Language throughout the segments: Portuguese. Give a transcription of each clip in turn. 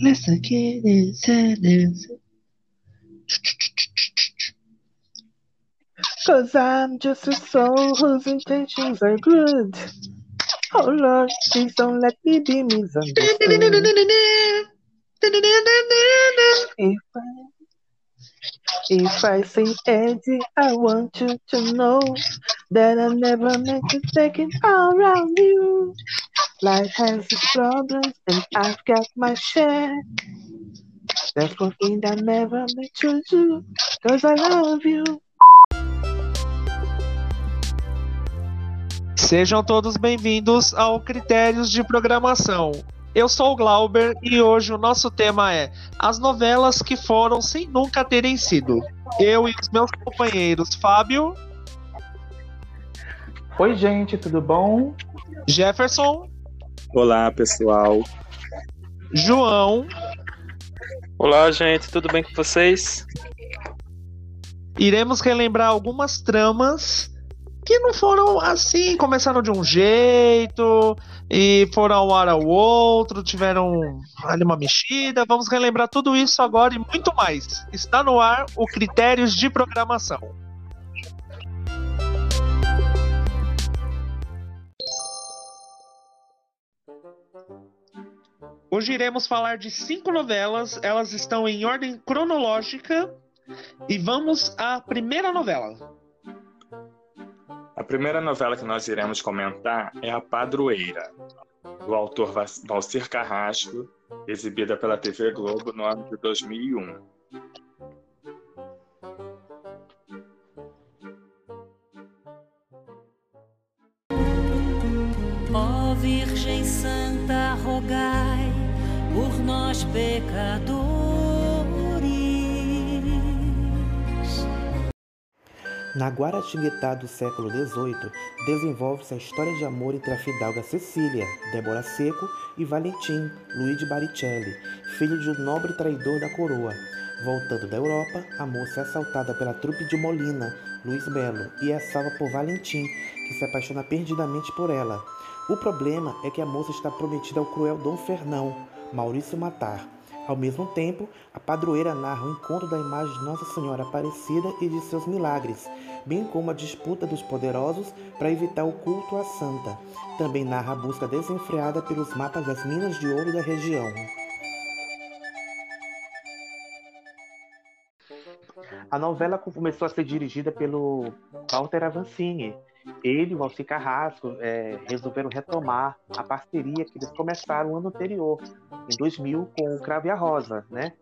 Listen, kid, it's Cause I'm just a soul whose intentions are good. Oh Lord, please don't let me be misunderstood. If I, if I say Eddie, I want you to know that I never meant to take it all around you. Life has its problems and I've got my share. That's one thing that never makes you do, cause I love you. Sejam todos bem-vindos ao Critérios de Programação. Eu sou o Glauber e hoje o nosso tema é as novelas que foram sem nunca terem sido. Eu e os meus companheiros Fábio. Oi, gente, tudo bom? Jefferson. Olá, pessoal. João. Olá, gente, tudo bem com vocês? Iremos relembrar algumas tramas que não foram assim, começaram de um jeito e foram ao ar ao outro, tiveram ali uma mexida. Vamos relembrar tudo isso agora e muito mais. Está no ar o Critérios de Programação. Hoje iremos falar de cinco novelas, elas estão em ordem cronológica e vamos à primeira novela. A primeira novela que nós iremos comentar é A Padroeira, do autor Valcir Carrasco, exibida pela TV Globo no ano de 2001. Pecadores Na Guaratinguetá do século XVIII, desenvolve-se a história de amor entre a fidalga Cecília, Débora Seco, e Valentim, Luigi Baricelli, filho de um nobre traidor da coroa. Voltando da Europa, a moça é assaltada pela trupe de Molina, Luiz Belo, e é salva por Valentim, que se apaixona perdidamente por ela. O problema é que a moça está prometida ao cruel Dom Fernão, Maurício Matar. Ao mesmo tempo, a padroeira narra o encontro da imagem de Nossa Senhora Aparecida e de seus milagres, bem como a disputa dos poderosos para evitar o culto à santa. Também narra a busca desenfreada pelos mapas das minas de ouro da região. A novela começou a ser dirigida pelo Walter Avancini, ele e o Valci Carrasco é, resolveram retomar a parceria que eles começaram no ano anterior, em 2000, com o Crave a Rosa, né?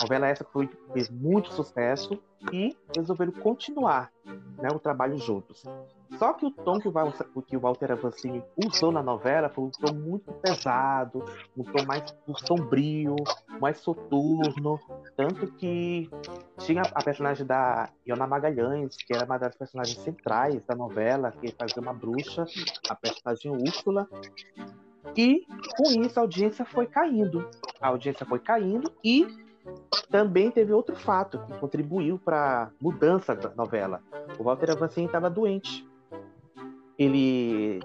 Novela essa que foi, fez muito sucesso e resolveram continuar né, o trabalho juntos. Só que o tom que o, que o Walter Avancini usou na novela foi um tom muito pesado, um tom mais sombrio, mais soturno. Tanto que tinha a personagem da Iona Magalhães, que era uma das personagens centrais da novela, que fazia uma bruxa, a personagem Úrsula. E com isso a audiência foi caindo. A audiência foi caindo e também teve outro fato que contribuiu para a mudança da novela. O Walter Avancini estava doente ele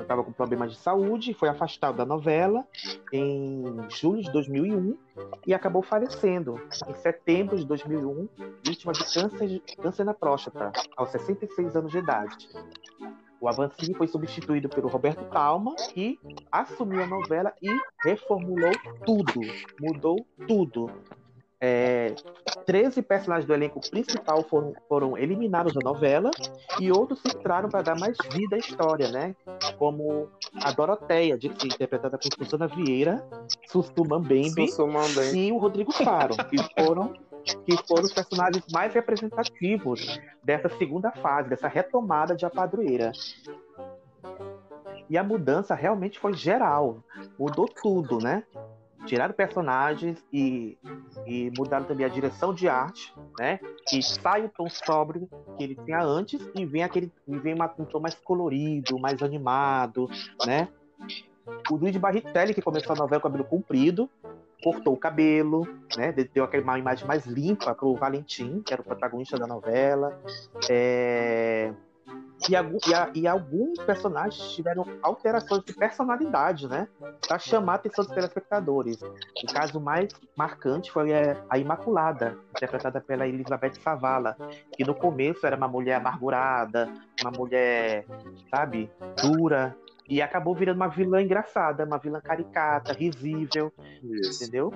estava com problemas de saúde, foi afastado da novela em julho de 2001 e acabou falecendo em setembro de 2001, vítima de câncer, câncer na próstata, aos 66 anos de idade. O Avancini foi substituído pelo Roberto Talma, que assumiu a novela e reformulou tudo, mudou tudo. É, 13 personagens do elenco principal foram, foram eliminados da novela e outros entraram para dar mais vida à história, né? Como a Doroteia, de, interpretada por Susana Vieira, Sussu Mambembe e o Rodrigo Faro, que foram, que foram os personagens mais representativos dessa segunda fase, dessa retomada de A Padroeira. E a mudança realmente foi geral, mudou tudo, né? Tiraram personagens e, e mudaram também a direção de arte, né? Que sai o tom sóbrio que ele tinha antes e vem aquele e vem uma, um tom mais colorido, mais animado, né? O Luiz Barritelli, que começou a novela com o cabelo comprido, cortou o cabelo, né? Deu aquela imagem mais limpa para o Valentim, que era o protagonista da novela. É... E, a, e, alguns personagens tiveram alterações de personalidade, né? Para chamar a atenção dos telespectadores. O caso mais marcante foi a Imaculada, interpretada pela Elizabeth Savala, que no começo era uma mulher amargurada, uma mulher, sabe, dura, e acabou virando uma vilã engraçada, uma vilã caricata, risível, Isso. entendeu?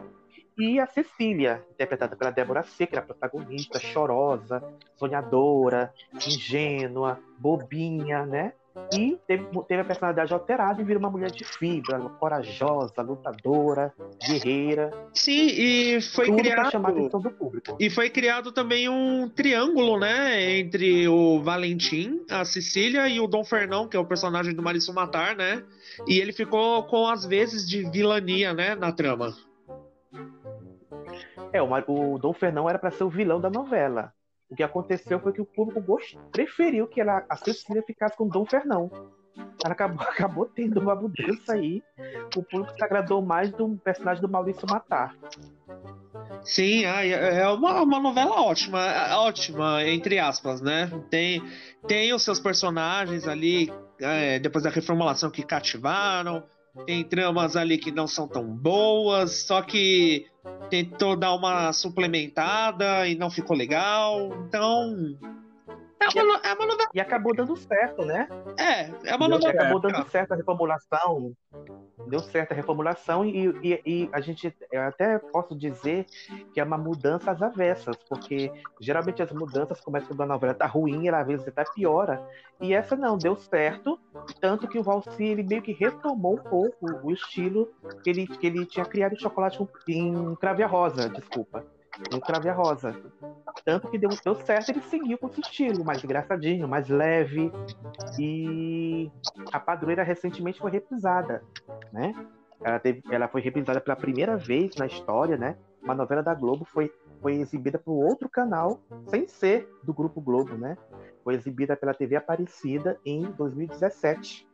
E a Cecília, interpretada pela Débora Seca, a protagonista, chorosa, sonhadora, ingênua, bobinha, né? E teve, teve, a personalidade alterada e vira uma mulher de fibra, corajosa, lutadora, guerreira. Sim, e foi Tudo criado. chamar a atenção do público. E foi criado também um triângulo, né? Entre o Valentim, a Cecília e o Dom Fernão, que é o personagem do Marisol Matar, né? E ele ficou com as vezes de vilania, né? Na trama. É, o, o Dom Fernão era para ser o vilão da novela. O que aconteceu foi que o público gost... preferiu que ela, a Cecília ficasse com o Dom Fernão. Ela acabou, acabou tendo uma mudança aí. O público se agradou mais do personagem do Maurício Matar. Sim, é, é uma, uma novela ótima, ótima, entre aspas, né? Tem, tem os seus personagens ali, é, depois da reformulação, que cativaram tem tramas ali que não são tão boas, só que tentou dar uma suplementada e não ficou legal. Então, é uma, é uma novela. E acabou dando certo, né? É, é uma novela. Acabou dando certo a reformulação. Deu certo a reformulação e, e, e, a gente eu até posso dizer que é uma mudança às avessas, porque geralmente as mudanças começam quando a novela tá ruim, ela às vezes até piora. E essa não, deu certo, tanto que o Valsi ele meio que retomou um pouco o estilo que ele, que ele tinha criado em chocolate em crave rosa, desculpa no Crave a Rosa. Tanto que deu, deu certo, ele seguiu com esse estilo, mais engraçadinho, mais leve. E a Padroeira recentemente foi reprisada, né? Ela, teve, ela foi reprisada pela primeira vez na história, né? Uma novela da Globo foi, foi exibida por outro canal, sem ser do Grupo Globo, né? Foi exibida pela TV Aparecida em 2017.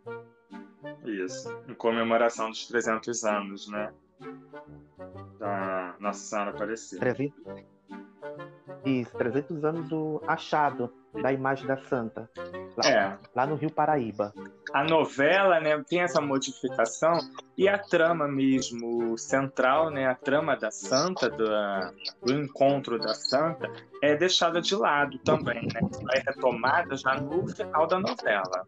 Isso, em comemoração dos 300 anos, né? Da Nossa Senhora Aparecida. 300, isso, 300 anos do achado da imagem da Santa. Lá, é. lá no Rio Paraíba. A novela né, tem essa modificação e a trama mesmo central, né, a trama da Santa, do, do encontro da Santa, é deixada de lado também. Né, é retomada já no final da novela.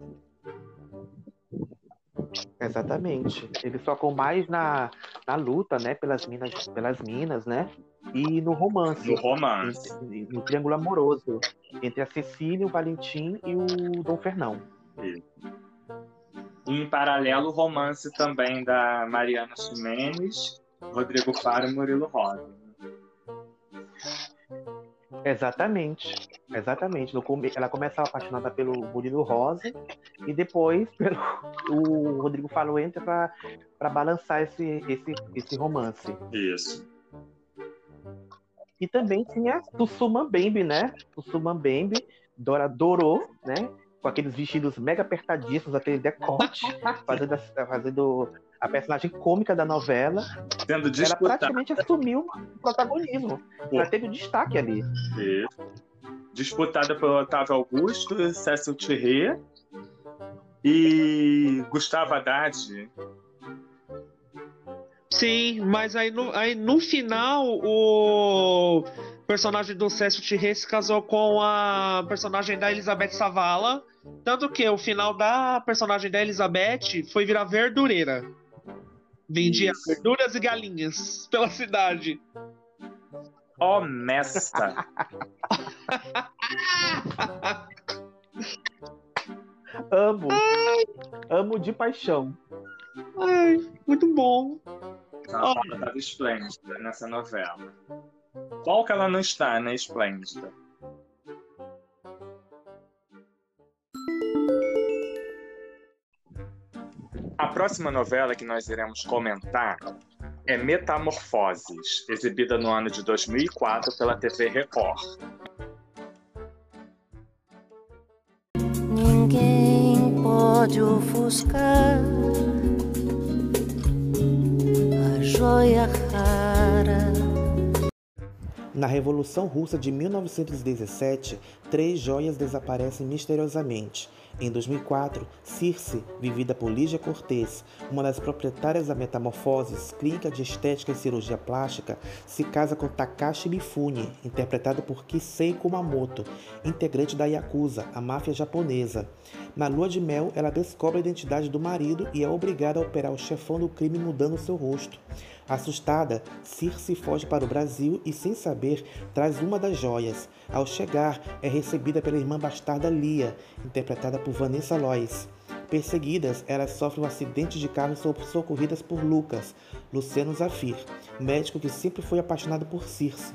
Exatamente. Eles focam mais na, na luta, né, pelas minas, pelas minas, né? E no romance. No romance. No triângulo amoroso entre a Cecília, o Valentim e o Dom Fernão. E, em paralelo, o romance também da Mariana Ximenes, Rodrigo Faro e Murilo Rosa. Exatamente. Exatamente. No come... Ela começa apaixonada pelo Murilo Rosa e depois pelo... o Rodrigo Falo entra para balançar esse, esse, esse romance. Isso. E também tinha Tussuma Bembe, né? Tussuma Bembe, Dora Dorou, né? Com aqueles vestidos mega apertadíssimos, aquele decote, fazendo, fazendo a personagem cômica da novela. Sendo ela praticamente assumiu o protagonismo. Ela teve destaque ali. Isso. Disputada pelo Otávio Augusto, Cécil Thierry e Gustavo Haddad. Sim, mas aí no, aí no final o personagem do Cécio Thierry se casou com a personagem da Elizabeth Savala. Tanto que o final da personagem da Elizabeth foi virar verdureira. Vendia Isso. verduras e galinhas pela cidade. Honesta. Amo. Ai. Amo de paixão. Ai, muito bom. Ela oh. estava esplêndida nessa novela. Qual que ela não está, né? Esplêndida. A próxima novela que nós iremos comentar é Metamorfoses, exibida no ano de 2004 pela TV Record. Ninguém pode ofuscar a joia rara. Na Revolução Russa de 1917, três joias desaparecem misteriosamente Em 2004, Circe, vivida por Lígia Cortez, uma das proprietárias da Metamorfoses, clínica de estética e cirurgia plástica, se casa com Takashi Mifune, interpretado por Kisei Kumamoto, integrante da Yakuza, a máfia japonesa. Na lua de mel, ela descobre a identidade do marido e é obrigada a operar o chefão do crime mudando seu rosto. Assustada, Circe foge para o Brasil e, sem saber, traz uma das joias. Ao chegar, é recebida pela irmã bastarda Lia, interpretada por Vanessa Lois. Perseguidas, elas sofrem um acidente de carro e são socorridas por Lucas, Luciano Zafir, médico que sempre foi apaixonado por Circe.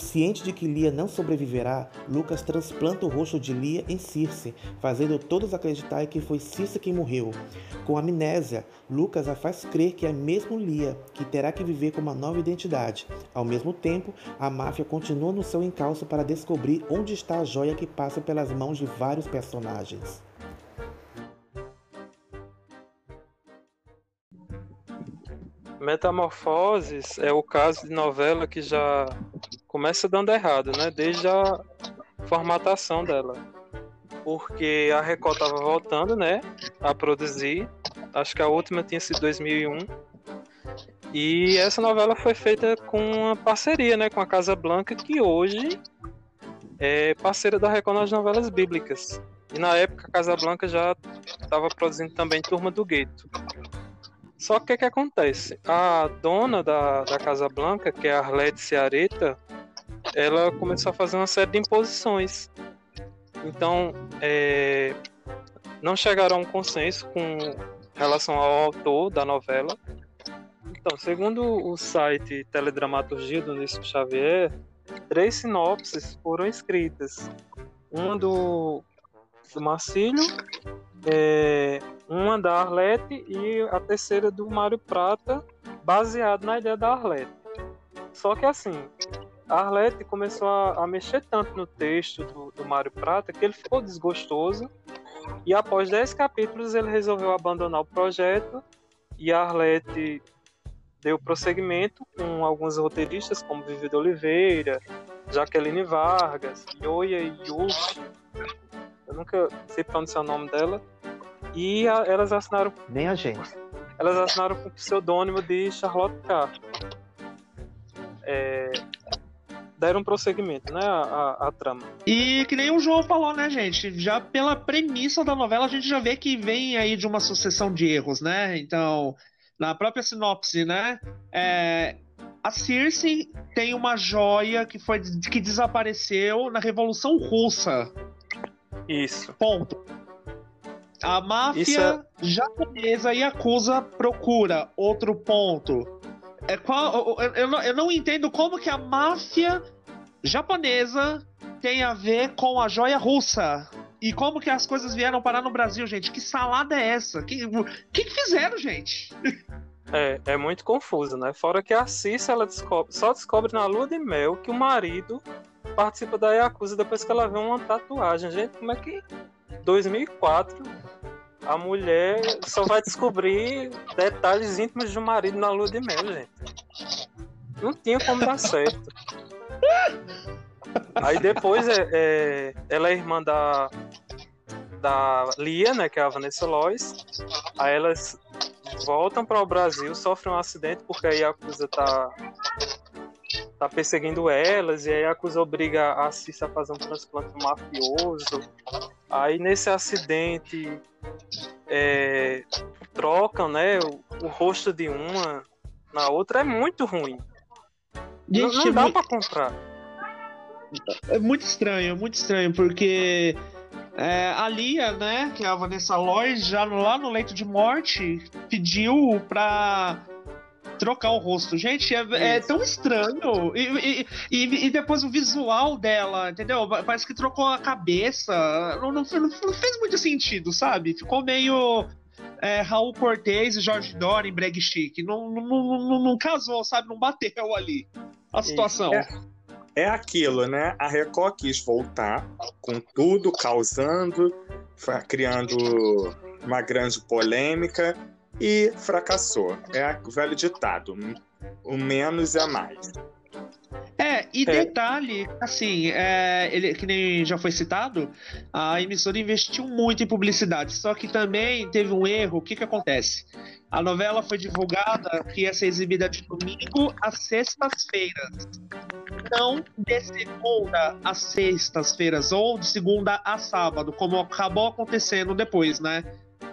Ciente de que Lia não sobreviverá, Lucas transplanta o rosto de Lia em Circe, fazendo todos acreditar que foi Circe quem morreu. Com amnésia, Lucas a faz crer que é mesmo Lia, que terá que viver com uma nova identidade. Ao mesmo tempo, a máfia continua no seu encalço para descobrir onde está a joia que passa pelas mãos de vários personagens. Metamorfoses é o caso de novela que já começa dando errado, né? Desde a formatação dela. Porque a Record tava voltando, né? A produzir. Acho que a última tinha sido 2001. E essa novela foi feita com uma parceria, né? Com a Casa Blanca, que hoje é parceira da Record nas novelas bíblicas. E na época a Casa Blanca já estava produzindo também Turma do Gueto. Só que o que, que, acontece? A dona da, da Casa Blanca, que é a Arlete Ceareta, ela começou a fazer uma série de imposições. Então, é, não chegaram a um consenso com relação ao autor da novela. Então, segundo o site Teledramaturgia do Nício Xavier, três sinopses foram escritas. Uma do, do Marcílio, é, uma da Arlete e a terceira do Mário Prata, baseado na ideia da Arlete. Só que assim, a Arlete começou a, a mexer tanto no texto do, do Mário Prata que ele ficou desgostoso e após 10 capítulos ele resolveu abandonar o projeto e a Arlete deu prosseguimento com alguns roteiristas como Vivi de Oliveira, Jaqueline Vargas, Yoya Yuki, eu nunca sei pronunciar o nome dela, e a, elas assinaram. Nem a gente. Elas assinaram com o pseudônimo de Charlotte K. Deram prosseguimento, né, a, a, trama. E que nem o João falou, né, gente? Já pela premissa da novela, a gente já vê que vem aí de uma sucessão de erros, né? Então, na própria sinopse, né? É, a Circe tem uma joia que foi que desapareceu na Revolução Russa. Isso. Ponto. A máfia é... japonesa Yakuza procura outro ponto. É qual, eu, eu, não, eu não entendo como que a máfia japonesa tem a ver com a joia russa. E como que as coisas vieram parar no Brasil, gente? Que salada é essa? Que que, que fizeram, gente? É, é muito confuso, né? Fora que a Cissa, ela descobre, só descobre na lua de mel que o marido participa da Yakuza depois que ela vê uma tatuagem. Gente, como é que 2004 a mulher só vai descobrir detalhes íntimos do marido na lua de mel, gente. Não tinha como dar certo. Aí depois é, é, ela é irmã da, da Lia, né, que é a Vanessa Lois. Aí elas voltam para o Brasil, sofrem um acidente porque a Yakuza tá tá perseguindo elas, e aí a Yakuza obriga a Cissa a fazer um transplante mafioso. Aí nesse acidente é, trocam né, o, o, rosto de uma na outra, é muito ruim. Gente, não, não dá é pra comprar. É muito estranho, muito estranho, porque é, a Lia, né, que é a Vanessa Lloyd, já lá no leito de morte, pediu pra trocar o rosto. Gente, é, é tão estranho. E, e, e, depois o visual dela, entendeu? Parece que trocou a cabeça. Não, não, não fez muito sentido, sabe? Ficou meio. É, Raul Cortez e Jorge Dora em Breg Chic. Não, não, não, não, casou, sabe? Não bateu ali a situação. É, é aquilo, né? A Record quis voltar com tudo, causando, criando uma grande polêmica e fracassou. É o velho ditado: o menos é mais. É, e É. detalhe, assim, é, ele, que nem já foi citado, a emissora investiu muito em publicidade, só que também teve um erro. O que que acontece? A novela foi divulgada que ia ser exibida de domingo às sextas-feiras. Não de segunda às sextas-feiras, ou de segunda a sábado, como acabou acontecendo depois, né?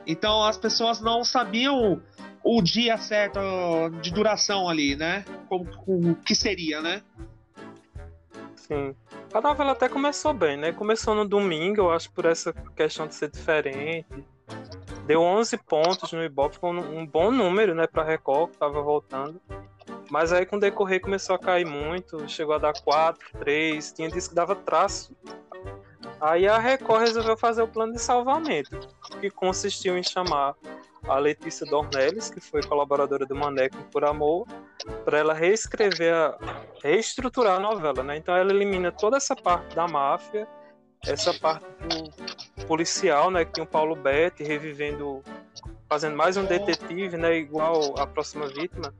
Então as pessoas não sabiam o dia certo de duração ali, né? Como, o que seria, né? Sim. A novela até começou bem, né? Começou no domingo, eu acho, por essa questão de ser diferente. Deu 11 pontos no Ibope, foi um bom número, né, pra Record, que tava voltando. Mas aí com o decorrer começou a cair muito, chegou a dar 4, 3, tinha disse que dava traço. Aí a Record resolveu fazer o plano de salvamento, que consistiu em chamar a Letícia Dornelles, que foi colaboradora do Maneco por Amor, para ela reescrever, a, reestruturar a novela, né? Então ela elimina toda essa parte da máfia, essa parte do policial, né? Que tem o Paulo Betti revivendo, fazendo mais um detetive, né? Igual a próxima vítima.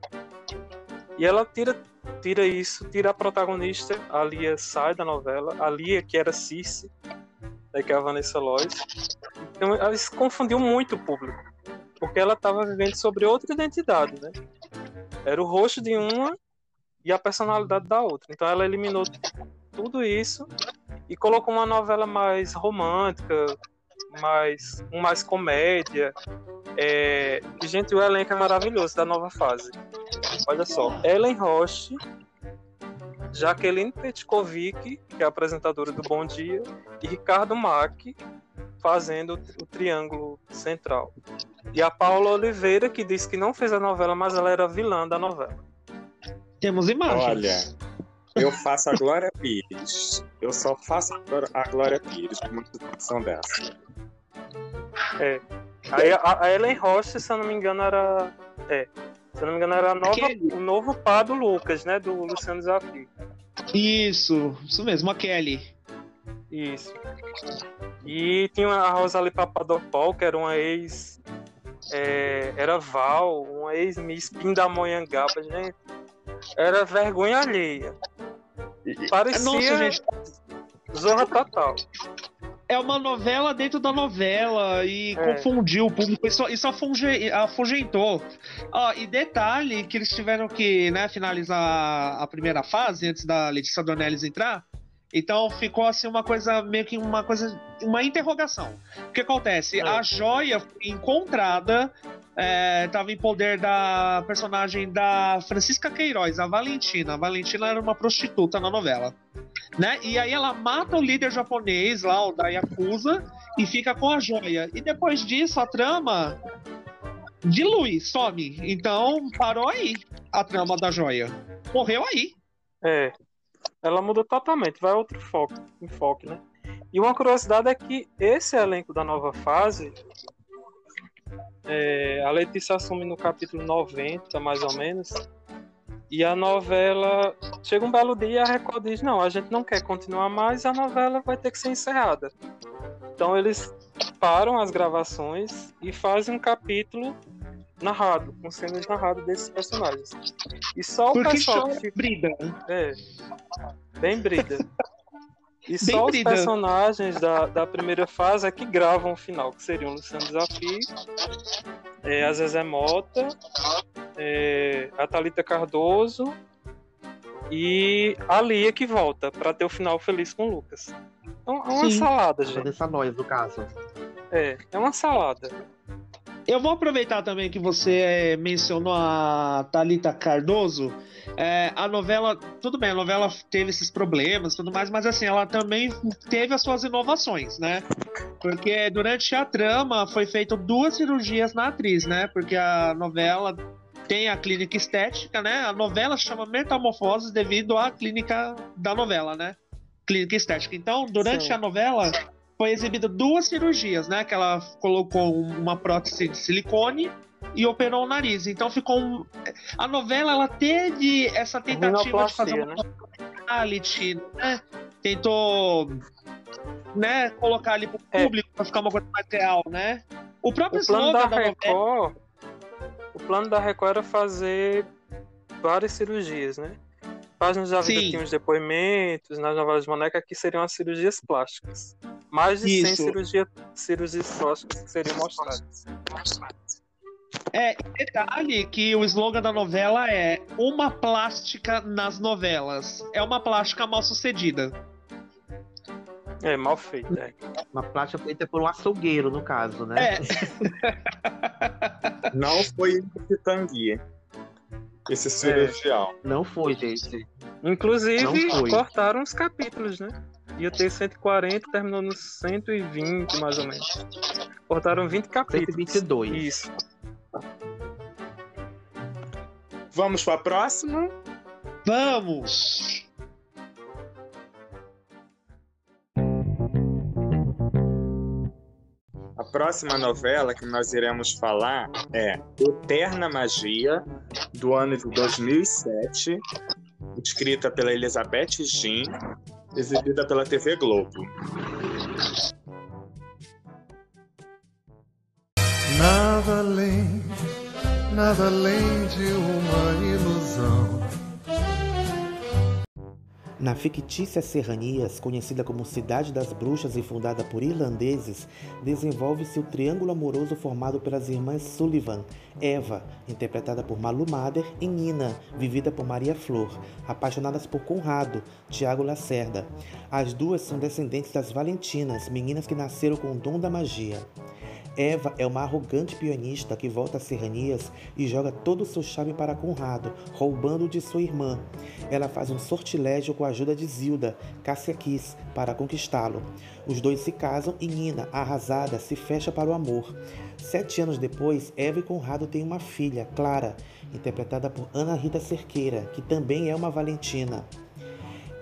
E ela tira, tira isso, tira a protagonista, a Lia sai da novela, a Lia que era Circe, né, que é a Vanessa Lois. Então ela se confundiu muito o público, porque ela estava vivendo sobre outra identidade, né? Era o rosto de uma e a personalidade da outra. Então ela eliminou tudo isso e colocou uma novela mais romântica, mais, com mais comédia. É... E, gente, o elenco é maravilhoso da nova fase. Olha só, Ellen Roche, Jaqueline Petkovic, que é a apresentadora do Bom Dia, e Ricardo Mack fazendo o triângulo central. E a Paula Oliveira, que disse que não fez a novela, mas ela era vilã da novela. Temos imagens. Olha, eu faço a Glória Pires. Eu só faço a Glória Pires com uma situação dessa. Aí a, a Ellen Roche, se eu não me engano, era. É. Se eu não me engano, era a nova, Aquele- o novo par do Lucas, né? Do Luciano Desafio. Isso, isso mesmo, a Kelly. Isso. E tinha a Rosalie Papadopoulos, que era uma ex. é, era Val, uma ex-Miss Pindamonhangaba, gente. Era vergonha alheia. Parecia Nossa, gente, Zorra Total. É uma novela dentro da novela e É. confundiu o público. Isso, isso afunge- afugentou. Ó, e detalhe que eles tiveram que né, finalizar a primeira fase antes da Letícia Dornelles entrar. Então ficou assim uma coisa, meio que uma coisa, uma interrogação. O que acontece? É. A joia encontrada, estava em poder da personagem da Francisca Queiroz, a Valentina. A Valentina era uma prostituta na novela. Né? E aí ela mata o líder japonês lá, o da Yakuza, e fica com a joia. E depois disso, a trama dilui, some. Então parou aí a trama da joia. Morreu aí. É. Ela muda totalmente, vai outro foco, enfoque, né? E uma curiosidade é que esse elenco da nova fase, é, a Letícia assume no capítulo 90, mais ou menos, e a novela chega um belo dia e a Record diz: Não, a gente não quer continuar mais, a novela vai ter que ser encerrada. Então eles param as gravações e fazem um capítulo narrado, com cenas narradas desses personagens. E só o Porque pessoal chora que brida. é. Bem brida. E Bem só os personagens da, da primeira fase é que gravam o final, que seriam Luciano Desafio, é, a Zezé Mota, é, a Thalita Cardoso e a Lia que volta pra ter o final feliz com o Lucas. Então é uma Sim. salada, gente. Vanessa Lois, no caso. É, é uma salada. Eu vou aproveitar também que você eh, mencionou a Thalita Cardoso. É, a novela, tudo bem, a novela teve esses problemas e tudo mais, mas assim, ela também teve as suas inovações, né? Porque durante a trama foi feito duas cirurgias na atriz, né? Porque a novela tem a clínica estética, né? A novela chama Metamorfose devido à clínica da novela, né? Clínica estética. Então, durante Sim. a novela, foi exibida duas cirurgias, né? Que ela colocou uma prótese de silicone e operou o nariz. Então ficou um... a novela ela teve essa tentativa de fazer uma né? reality, né? Tentou né, colocar ali pro É. público pra ficar uma coisa mais real, né? O próprio O plano da da novela Record. O plano da Record era fazer várias cirurgias, né? Páginas da Vida Sim. tinha os depoimentos, nas novelas de Moneca que seriam as cirurgias plásticas. Mais de 100 Isso. cirurgia, cirurgias plásticas que seriam mostradas. É, detalhe que o slogan da novela é uma plástica nas novelas. É uma plástica mal sucedida. É, mal feito, é. Uma plástica feita por um açougueiro, no caso, né? É, Não foi esse Tanguy, esse cirurgião. Não foi, gente. Inclusive, foi. cortaram os capítulos, né? Ia ter 140, terminou nos 120, mais ou menos. Cortaram 20 capítulos. 122. Isso. Vamos para a próxima? vamos! A próxima novela que nós iremos falar é Eterna Magia, do ano de 2007, escrita pela Elizabeth Jean, exibida pela TV Globo. Nada além, nada além de uma ilusão. Na fictícia Serranias, conhecida como Cidade das Bruxas e fundada por irlandeses, desenvolve-se o triângulo amoroso formado pelas irmãs Sullivan, Eva, interpretada por Malu Mader, e Nina, vivida por Maria Flor, apaixonadas por Conrado, Tiago Lacerda. As duas são descendentes das Valentinas, meninas que nasceram com o dom da magia. Eva é uma arrogante pianista que volta a Serranias e joga todo o seu charme para Conrado, roubando de sua irmã. Ela faz um sortilégio com a ajuda de Zilda, Cássia Kiss, para conquistá-lo. Os dois se casam e Nina, arrasada, se fecha para o amor. Sete anos depois, Eva e Conrado têm uma filha, Clara, interpretada por Ana Rita Cerqueira, que também é uma Valentina.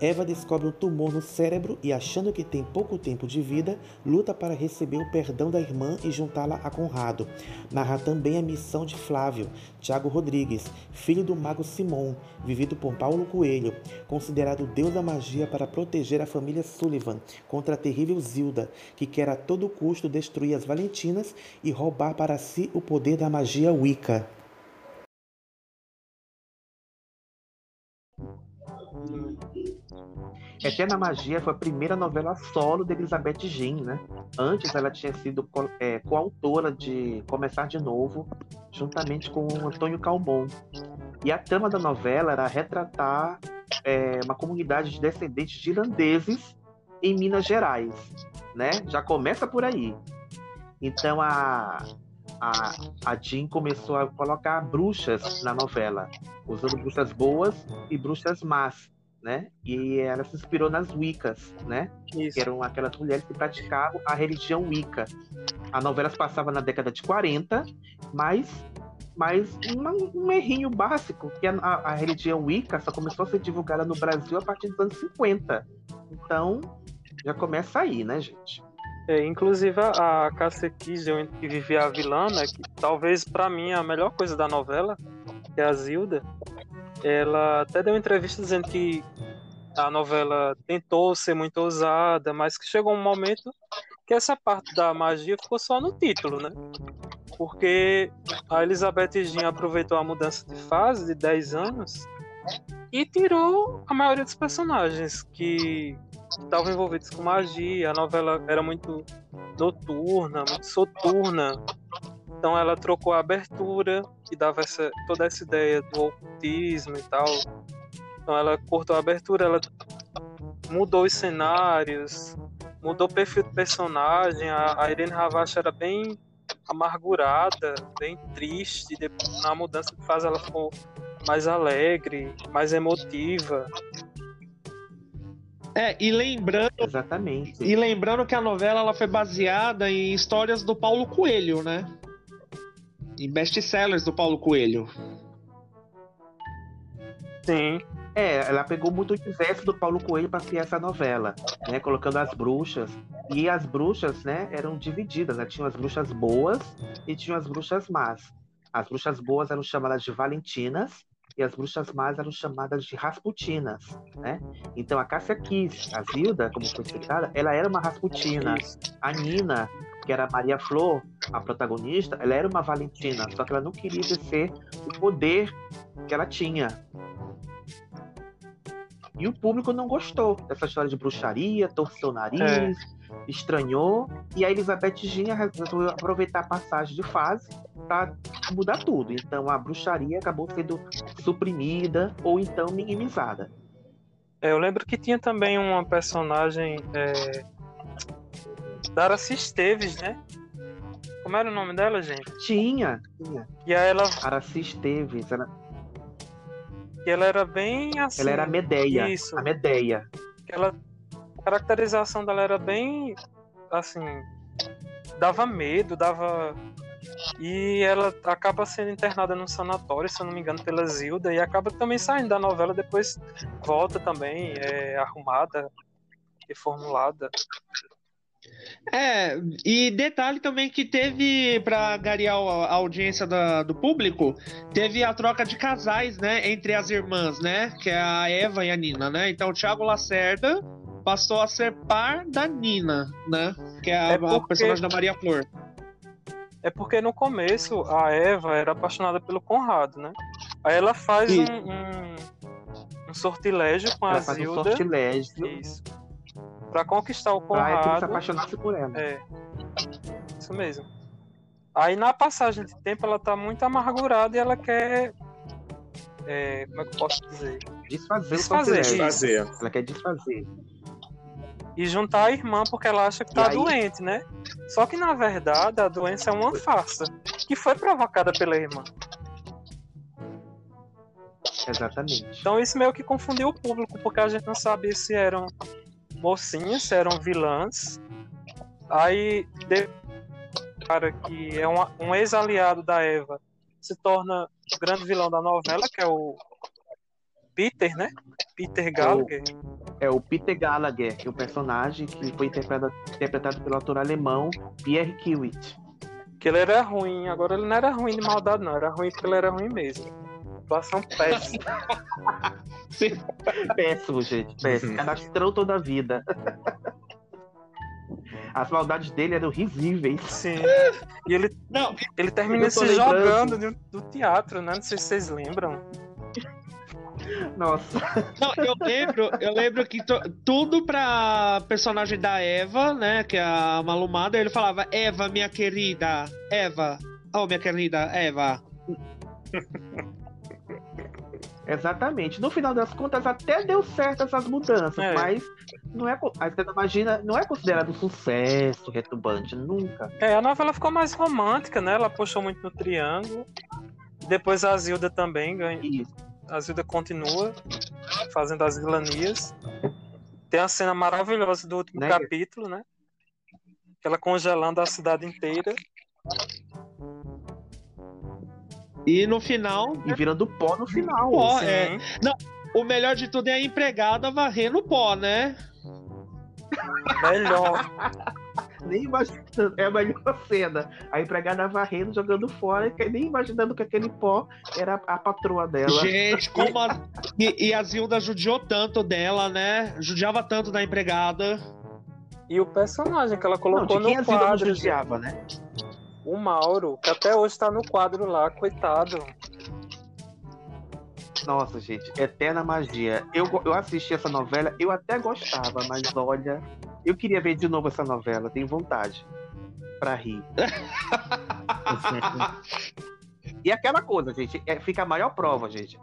Eva descobre um tumor no cérebro e, achando que tem pouco tempo de vida, luta para receber o perdão da irmã e juntá-la a Conrado. Narra também a missão de Flávio, Tiago Rodrigues, filho do mago Simon, vivido por Paulo Coelho, considerado deus da magia para proteger a família Sullivan contra a terrível Zilda, que quer a todo custo destruir as Valentinas e roubar para si o poder da magia Wicca. Eterna Magia foi a primeira novela solo de Elizabeth Jean, né? Antes ela tinha sido co- é, coautora de Começar de Novo, juntamente com Antônio Calmon. E a trama da novela era retratar é, uma comunidade de descendentes de irlandeses em Minas Gerais, né? Já começa por aí. Então a, a, a Jean começou a colocar bruxas na novela, usando bruxas boas e bruxas más né? E ela se inspirou nas Wiccas, né? Isso. Que eram aquelas mulheres que praticavam a religião Wicca. A novela se passava na década de 40, mas, mas uma- um errinho básico, que a, a- religião Wicca só começou a ser divulgada no Brasil a partir dos anos 50. Então, já começa aí, né, gente? É, inclusive a a Cássia Kiss, que vivia a vilã, né, que talvez pra mim é a melhor coisa da novela, que é a Zilda, ela até deu uma entrevista dizendo que a novela tentou ser muito ousada, mas que chegou um momento que essa parte da magia ficou só no título, né? Porque a Elizabeth Jean aproveitou a mudança de fase de 10 anos e tirou a maioria dos personagens que estavam envolvidos com magia. A novela era muito noturna, muito soturna. Então ela trocou a abertura, que dava essa, toda essa ideia do ocultismo e tal. Então ela cortou a abertura, ela mudou os cenários, mudou o perfil do personagem. A, a Irene Havashi era bem amargurada, bem triste. depois, na mudança de fase ela ficou mais alegre, mais emotiva. É, e lembrando, Exatamente. e lembrando que a novela ela foi baseada em histórias do Paulo Coelho, né? Em best-sellers do Paulo Coelho. Sim, É, ela pegou muito o universo do Paulo Coelho para criar essa novela, né? Colocando as bruxas. E as bruxas, né, eram divididas, né? Tinham as bruxas boas e tinham as bruxas más. As bruxas boas eram chamadas de Valentinas e as bruxas más eram chamadas de Rasputinas, né? Então a Cássia Kiss, a Zilda, como foi citada, ela era uma Rasputina. A Nina, que era a Maria Flor, a protagonista, ela era uma Valentina, só que ela não queria exercer o poder que ela tinha. E o público não gostou dessa história de bruxaria, torceu o nariz, estranhou. E a Elizabeth Ginha resolveu aproveitar a passagem de fase para mudar tudo. Então a bruxaria acabou sendo suprimida ou então minimizada. É, eu lembro que tinha também uma personagem. É... Darcy Esteves, né? Como era o nome dela, gente? Tinha, tinha. E aí ela, Araci Esteves, ela, e ela era bem assim. ela era a Medeia. Isso. A Medeia. Ela, a caracterização dela era bem assim. Dava medo, dava. E ela acaba sendo internada num sanatório, se eu não me engano, pela Zilda, e acaba também saindo da novela, depois volta também, é, arrumada, reformulada. É, e detalhe também que teve, pra garear a audiência da- do público, teve a troca de casais, né, entre as irmãs, né, que é a Eva e a Nina, né? Então o Thiago Lacerda passou a ser par da Nina, né, que é a, É a porque- personagem da Maria Flor. É porque no começo a Eva era apaixonada pelo Conrado, né? Aí ela faz um, um, um sortilégio com a Ela um Zilda. sortilégio Isso. Pra conquistar o pra que ele se Conrado. apaixonasse por ela. É. Isso mesmo. Aí na passagem de tempo ela tá muito amargurada e ela quer. é, como é que eu posso dizer? Desfazer, Desfazer, o sortilégio. Fazer. Ela quer desfazer. E juntar a irmã porque ela acha que tá aí? doente, né? Só que na verdade a doença é uma farsa que foi provocada pela irmã. Exatamente. Então isso meio que confundiu o público, porque a gente não sabia se eram mocinhas, eram vilãs. Aí de- cara que é um, um ex-aliado da Eva se torna o grande vilão da novela, que é o Peter, né? Peter Gallagher. É o Peter Gallagher, que é o personagem que foi interpretado, interpretado pelo ator alemão Pierre Kiewit. Que ele era ruim, agora ele não era ruim de maldade, não, era ruim porque ele era ruim mesmo. Situação péssima. Péssimo, gente. Péssimo. Cadastrão toda a vida. As maldades dele eram risíveis. Sim. E ele, Não, ele termina se lembrando. jogando do, do teatro, né? Não sei se vocês lembram. Nossa. Não, eu lembro, eu lembro que to- tudo pra personagem da Eva, né, que é a Malumada, ele falava Eva, minha querida, Eva, oh, minha querida, Eva. Exatamente. No final das contas, até deu certo essas mudanças, É. mas não é, a Estrela da Magia não é considerado um sucesso retumbante, nunca. É, a novela ficou mais romântica, né? Ela puxou muito no triângulo. Depois a Zilda também ganha. Isso. A Zilda continua fazendo as vilanias. Tem a cena maravilhosa do último Né? capítulo, né? Ela congelando a cidade inteira. E no final, E virando pó no final. Pó, Sim. é. o melhor de tudo é a empregada varrendo pó, né? Melhor. Nem imaginando. É a melhor cena. A empregada varrendo, jogando fora, e nem imaginando que aquele pó era a patroa dela. Gente, como a... E, e a Zilda judiou tanto dela, né? Judiava tanto da empregada. E o personagem que ela Não, colocou de quem a no Zilda não quadro, judiava, né? O Mauro, que até hoje tá no quadro lá, coitado. Nossa, gente, eterna magia. Eu, eu assisti essa novela, eu até gostava, mas olha, eu queria ver de novo essa novela, tenho vontade. Pra rir. E aquela coisa, gente, é, fica a maior prova, gente.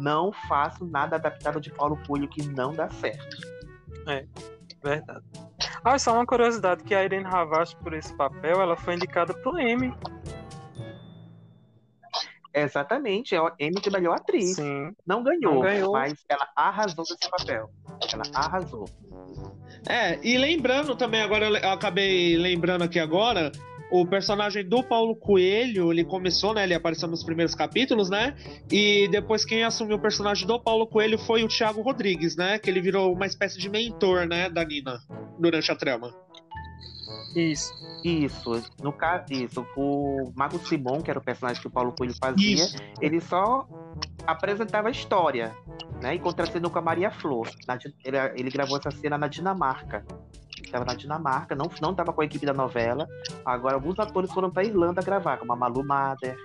Não faço nada adaptado de Paulo Coelho que não dá certo. Verdade. Ah, só uma curiosidade, que a Irene Ravache, por esse papel, ela foi indicada pro Emmy. Exatamente, é o M de melhor atriz. Sim. Não ganhou, Não ganhou. mas ela arrasou nesse papel. Ela arrasou. É, e lembrando também, agora eu acabei lembrando aqui agora, o personagem do Paulo Coelho, ele começou, né? Ele apareceu nos primeiros capítulos, né? E depois quem assumiu o personagem do Paulo Coelho foi o Thiago Rodrigues, né? Que ele virou uma espécie de mentor, né, da Nina, durante a trama. Isso. Isso, no caso, isso, o Mago Simon, que era o personagem que o Paulo Coelho fazia, Isso. ele só apresentava a história, né? E contracenou com a Maria Flor. Ele, ele gravou essa cena na Dinamarca. Estava na Dinamarca, não não estava com a equipe da novela. Agora alguns atores foram para Irlanda gravar, como a Malu Mader.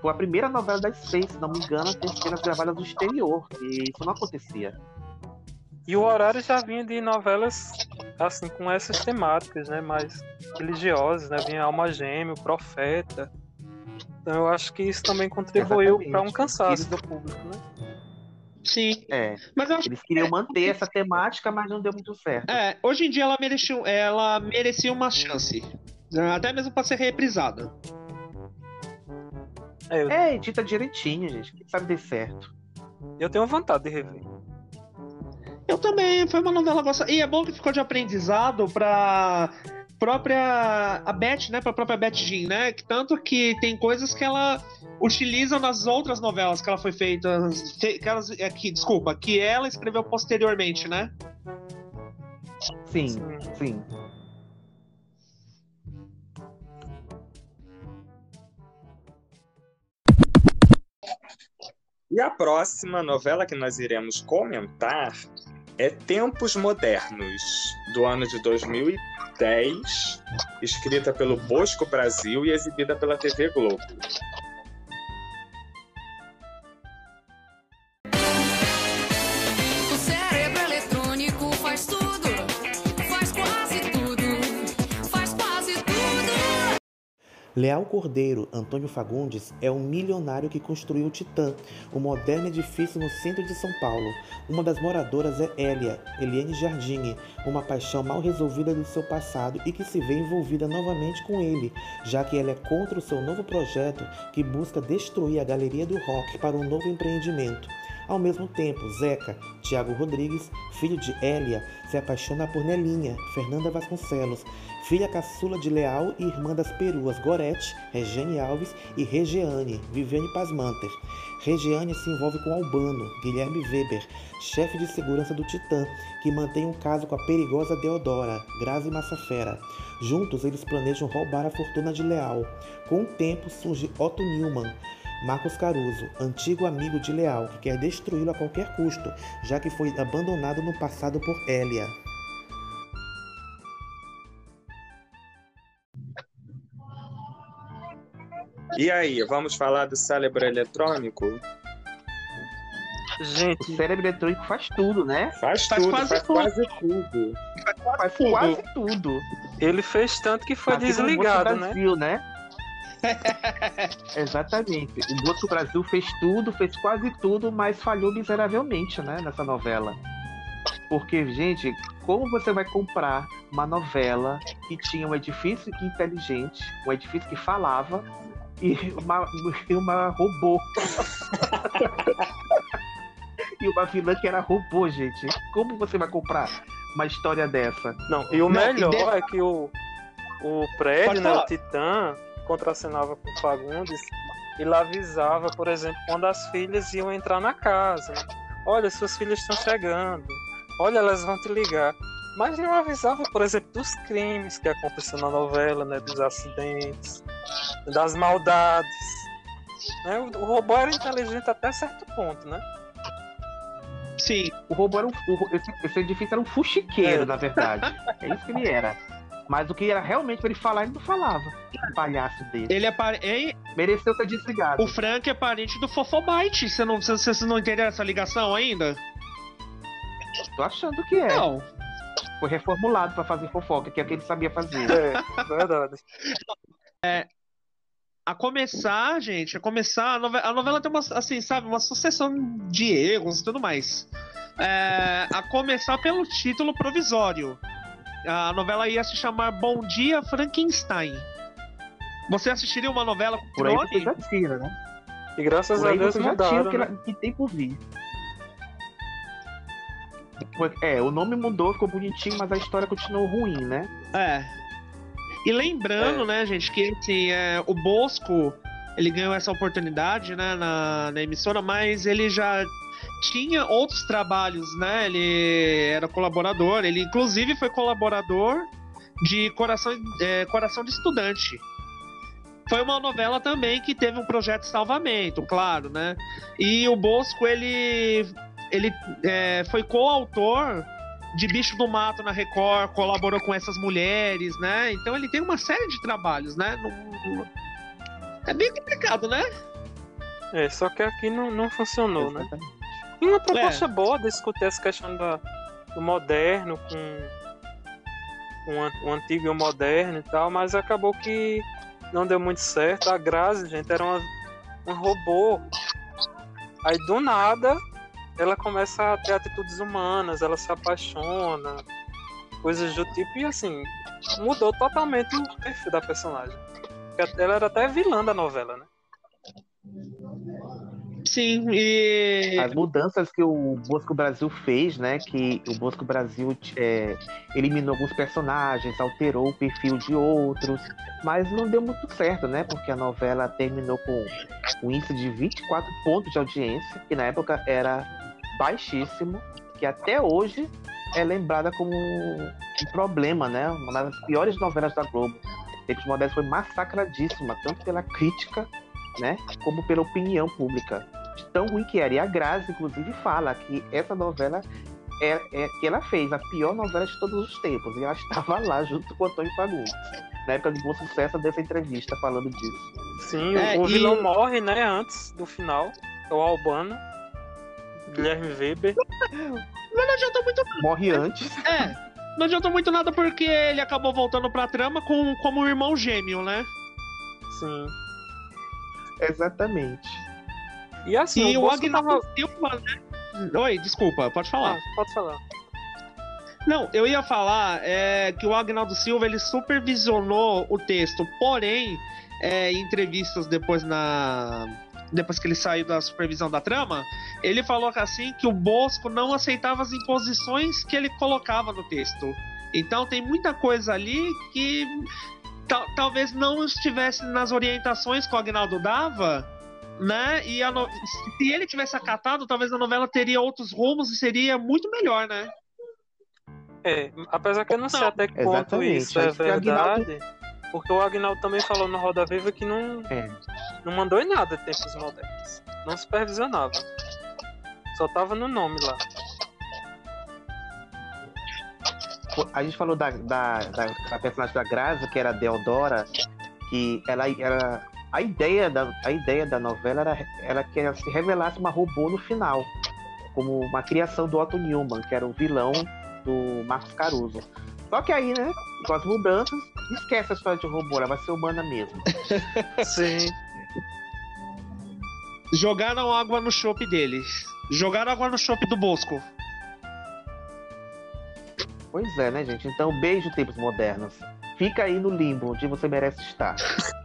Foi a primeira novela das seis, se não me engano, a ter cenas gravadas do exterior. E isso não acontecia. E o horário já vinha de novelas assim com essas temáticas, né, mais religiosas, né? Vinha Alma Gêmea, Profeta. Então eu acho que isso também contribuiu para um cansaço Eles- do público, né? Sim. É. Mas acho Eles queriam manter essa temática, mas não deu muito certo. É, hoje em dia ela merecia, ela merecia uma chance. Até mesmo pra ser reprisada. É, eu, É, edita direitinho, gente. Quem sabe dê certo. eu tenho vontade de rever. Eu também, foi uma novela gostosa. E é bom que ficou de aprendizado pra própria a Beth, né, pra própria Beth Jean, né? Que Tanto que tem coisas que ela utiliza nas outras novelas que ela foi feita, fe- que, elas, é, que desculpa, que ela escreveu posteriormente, né? Sim. sim. E a próxima novela que nós iremos comentar é Tempos Modernos, do ano de 2010, escrita pelo Bosco Brasil e exibida pela TV Globo. Leal Cordeiro Antônio Fagundes é um milionário que construiu o Titã, um moderno edifício no centro de São Paulo. Uma das moradoras é Elia, Eliane Jardine, uma paixão mal resolvida do seu passado e que se vê envolvida novamente com ele, já que ela é contra o seu novo projeto que busca destruir a Galeria do Rock para um novo empreendimento. Ao mesmo tempo, Zeca, Tiago Rodrigues, filho de Elia, se apaixona por Nelinha, Fernanda Vasconcelos, filha caçula de Leal e irmã das peruas Gorete, Regiane Alves e Regiane, Viviane Pasmanter. Regiane se envolve com Albano, Guilherme Weber, chefe de segurança do Titã, que mantém um caso com a perigosa Deodora, Grazi Massafera. Juntos, eles planejam roubar a fortuna de Leal. Com o tempo, surge Otto Newman, Marcos Caruso, antigo amigo de Leal, que quer destruí-lo a qualquer custo, já que foi abandonado no passado por Elia. E aí, vamos falar do cérebro eletrônico? Gente, O cérebro eletrônico faz tudo, né? Faz, Faz tudo, quase faz tudo. quase tudo. Faz quase tudo. ele fez tanto que foi o desligado, Bosco né? Brasil, né? Exatamente. O Bosco Brasil fez tudo, fez quase tudo, mas falhou miseravelmente, né, nessa novela. Porque, gente, como você vai comprar uma novela que tinha um edifício que inteligente, um edifício que falava e uma, e uma robô? e uma vilã que era robô, gente. Como você vai comprar uma história dessa? Não, e o Não, melhor e de- é que o, o prédio, né, o Titã, contracenava com o Fagundes, ele avisava, por exemplo, quando as filhas iam entrar na casa. Olha, suas filhas estão chegando. Olha, elas vão te ligar. Mas não avisava, por exemplo, dos crimes que aconteciam na novela, né, dos acidentes, das maldades. Né? O, o robô era inteligente até certo ponto, né? Sim. O robô era um. o- esse, esse edifício era um fuxiqueiro, É. na verdade. É isso que ele era. Mas o que era realmente pra ele falar, ele não falava. Um palhaço dele. Ele é pare... Ei, Mereceu ser desligado. O Frank é parente do Fofobite. Você não, você, você não entendeu essa ligação ainda? Tô achando que é. Não. Foi reformulado pra fazer fofoca, que é o que ele sabia fazer. É, verdade. A começar, gente, a começar, a novela, a novela tem uma, assim, sabe, uma sucessão de erros e tudo mais. É, a começar pelo título provisório. A novela ia se chamar Bom Dia Frankenstein. Você assistiria uma novela com Por aí nome? você já tira, né? E graças Por a aí Deus você já tira mudaram, o que, né? que tem por vir. É, o nome mudou, ficou bonitinho, mas a história continuou ruim, né? É. E lembrando, né, gente, que assim, é, o Bosco ele ganhou essa oportunidade, né, na, na emissora, mas ele já tinha outros trabalhos, né? Ele era colaborador, ele inclusive foi colaborador de Coração, é, Coração de Estudante. Foi uma novela também que teve um projeto de salvamento, claro, né? E o Bosco, ele, ele é, foi coautor de Bicho do Mato na Record, colaborou com essas mulheres, né? Então ele tem uma série de trabalhos, né? É bem complicado, né? É, só que aqui não, não funcionou, né? Exatamente. E uma proposta boa discutir essa questão da, do moderno com o, o antigo e o moderno e tal, mas acabou que não deu muito certo. A Grazi, gente, era uma, um robô. Aí do nada ela começa a ter atitudes humanas, ela se apaixona, coisas do tipo, e assim, mudou totalmente o perfil da personagem. Ela era até vilã da novela, né? Sim, e. As mudanças que o Bosco Brasil fez, né? Que o Bosco Brasil é, eliminou alguns personagens, alterou o perfil de outros, mas não deu muito certo, né? Porque a novela terminou com um índice de 24 pontos de audiência, que na época era baixíssimo, que até hoje é lembrada como um problema, né? Uma das piores novelas da Globo. Tempos Modernos foi massacradíssima, tanto pela crítica, né? Como pela opinião pública de tão ruim que era. E a Grazi, inclusive, fala que essa novela é, é que ela fez a pior novela de todos os tempos. E ela estava lá junto com o Antônio Fagundes. Na época de bom sucesso dessa entrevista falando disso. Sim, É, o, o e- vilão morre, né, antes do final. É o Albano. Guilherme Weber. Mas não adiantou muito Morre antes. É, não adiantou muito nada porque ele acabou voltando pra trama com, como um irmão gêmeo, né? Sim. Exatamente. E assim, e o o Agnaldo tava... Silva, né? Oi, desculpa, pode falar. Ah, pode falar. Não, eu ia falar é, que o Agnaldo Silva ele supervisionou o texto, porém, é, em entrevistas depois na. Depois que ele saiu da supervisão da trama, ele falou que assim que o Bosco não aceitava as imposições que ele colocava no texto. Então tem muita coisa ali que tal- talvez não estivesse nas orientações que o Agnaldo dava, né? E a no- se ele tivesse acatado, talvez a novela teria outros rumos e seria muito melhor, né? É, apesar que eu não sei Não, até que ponto exatamente. isso é Aguinaldo- verdade. Porque o Agnaldo também falou no Roda Viva que não, É. não mandou em nada tempos modernos. Não supervisionava. Só tava no nome lá. A gente falou da, da, da, da personagem da Grazi, que era a Deodora, que ela era. A ideia da, a ideia da novela era, era que ela se revelasse uma robô no final, como uma criação do Otto Newman, que era o vilão do Marcos Caruso. Só que aí, né, com as mudanças, esquece a história de robô, ela vai ser humana mesmo. Sim. Jogaram água no chopp deles. Jogaram água no chopp do Bosco. Pois é, né, gente? Então, beijo, tempos modernos. Fica aí no limbo, onde você merece estar.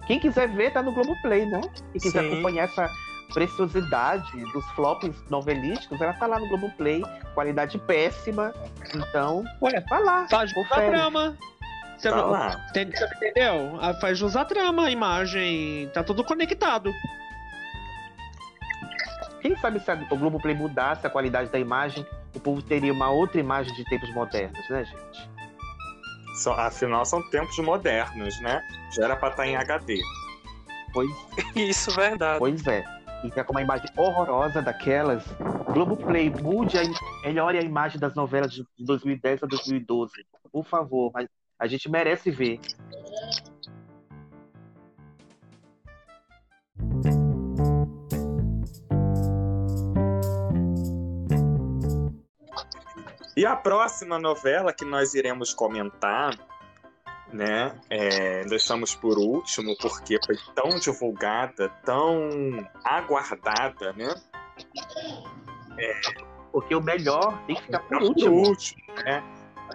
Quem quiser ver, tá no Globoplay, né? Quem quiser Sim. acompanhar essa preciosidade dos flops novelísticos, ela tá lá no Globoplay, qualidade péssima. Então, Ué, vai lá, Faz jus à trama. Você Tá não- lá. Tem- você entendeu? Ah, Faz jus à trama, a imagem. Tá tudo conectado. Quem sabe se a- o Globoplay mudasse a qualidade da imagem, o povo teria uma outra imagem de tempos modernos, né, gente? São- afinal, são tempos modernos, né? Já era pra estar em HD. Pois, Isso, verdade. pois é. E fica com uma imagem horrorosa daquelas. Globoplay, mude, a, melhore a imagem das novelas de 2010 a 2012. Por favor, a gente merece ver. E a próxima novela que nós iremos comentar, né? é, deixamos por último, porque foi tão divulgada, tão aguardada, né? Porque o melhor tem que ficar por último. último, né?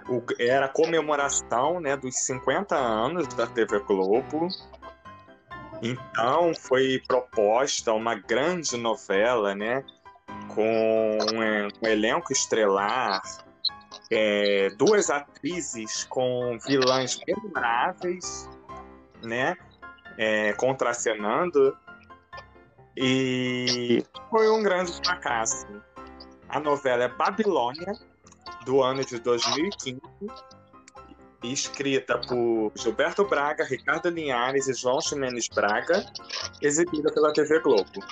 O- era a comemoração né, dos 50 anos da TV Globo. Então foi proposta uma grande novela, né? Com é, um elenco estrelar, é, duas atrizes com vilãs memoráveis, né? É, contracenando. E foi um grande fracasso. A novela é Babilônia, do ano de 2015, escrita por Gilberto Braga, Ricardo Linhares e João Ximenes Braga, exibida pela TV Globo.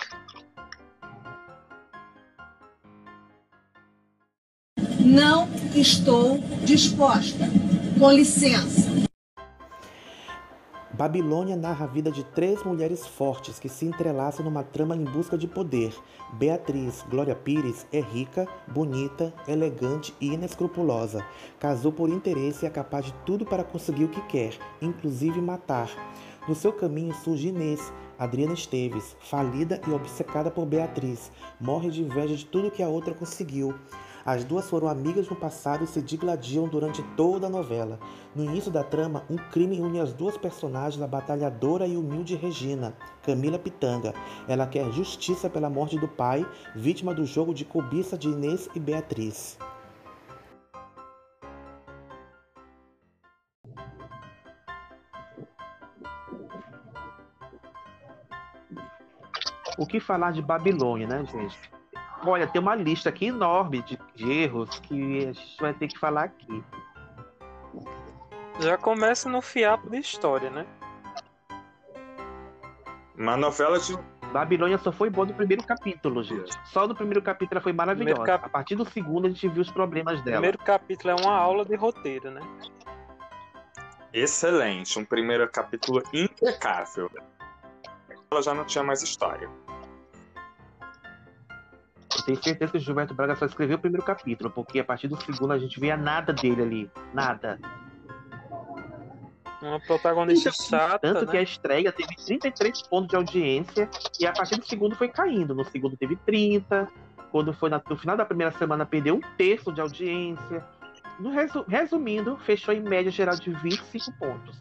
Não estou disposta. Com licença. Babilônia narra a vida de três mulheres fortes que se entrelaçam numa trama em busca de poder. Beatriz Glória Pires é rica, bonita, elegante e inescrupulosa. Casou por interesse e é capaz de tudo para conseguir o que quer, inclusive matar. No seu caminho surge Inês, Adriana Esteves, falida e obcecada por Beatriz, morre de inveja de tudo que a outra conseguiu. As duas foram amigas no passado e se digladiam durante toda a novela. No início da trama, um crime une as duas personagens, a batalhadora e humilde Regina, Camila Pitanga. Ela quer justiça pela morte do pai, vítima do jogo de cobiça de Inês e Beatriz. O que falar de Babilônia, né, gente? Olha, tem uma lista aqui enorme de, de erros que a gente vai ter que falar aqui. Já começa no fiapo de história, né? Uma novela de. Babilônia só foi boa no primeiro capítulo, gente. Só no primeiro capítulo ela foi maravilhosa. Cap- A partir do segundo a gente viu os problemas O dela. primeiro capítulo é uma aula de roteiro, né? Excelente, um primeiro capítulo impecável. Ela já não tinha mais história. Tenho certeza que o Gilberto Braga só escreveu o primeiro capítulo, porque a partir do segundo a gente via nada dele ali. Nada. Uma protagonista chata, Tanto né? que a estreia teve 33 pontos de audiência e a partir do segundo foi caindo. No segundo teve 30. Quando foi na- no final da primeira semana perdeu um terço de audiência. No resu- resumindo, fechou em média geral de 25 pontos.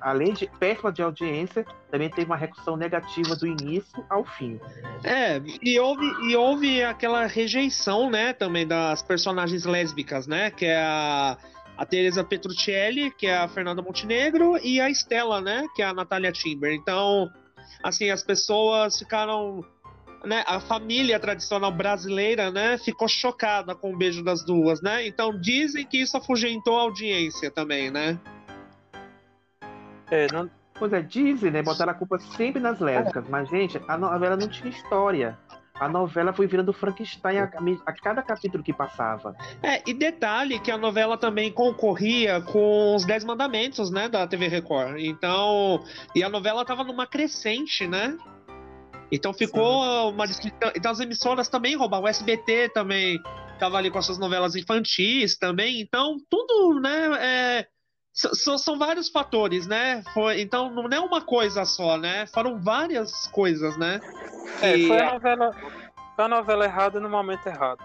Além de péssima de audiência, também teve uma recursão negativa do início ao fim. É, e houve, e houve aquela rejeição, né, também das personagens lésbicas, né? Que é a, a Teresa Petruccelli, que é a Fernanda Montenegro, e a Estela, né? Que é a Natália Timber. Então, assim, as pessoas ficaram. Né, a família tradicional brasileira, né, ficou chocada com o beijo das duas, né? Então dizem que isso afugentou a audiência também, né? É, não... Pois é, dizem, né? Botaram a culpa sempre nas lésbicas. Mas, gente, a novela não tinha história. A novela foi virando Frankenstein a, a cada capítulo que passava. É, e detalhe que a novela também concorria com os Dez Mandamentos, né, da TV Record. Então, e a novela tava numa crescente, né? Então ficou uma descrição. Então as emissoras também roubavam. O SBT também tava ali com as suas novelas infantis também. Então, tudo, né? é, são vários fatores, né? Foi, então, não é uma coisa só, né? Foram várias coisas, né? é, E- foi a novela. Foi a novela errada no momento errado.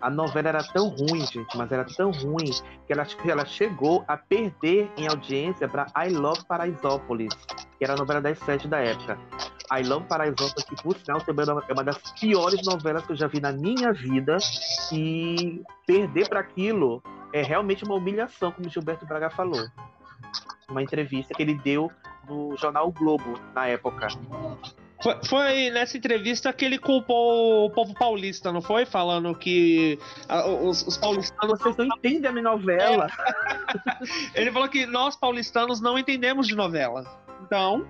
A novela era tão ruim, gente, mas era tão ruim que ela, que ela chegou a perder em audiência para I Love Paraisópolis, que era a novela das sete da época. Love Paraisópolis, que por sinal também é uma- é uma das piores novelas que eu já vi na minha vida. E perder para aquilo é realmente uma humilhação, como o Gilberto Braga falou. Uma entrevista que ele deu no jornal o Globo na época. Foi, foi nessa entrevista que ele culpou o povo paulista, não foi? Falando que ah, os, os paulistanos. Vocês não entendem a minha novela. Ele falou que nós paulistanos não entendemos de novela. Então,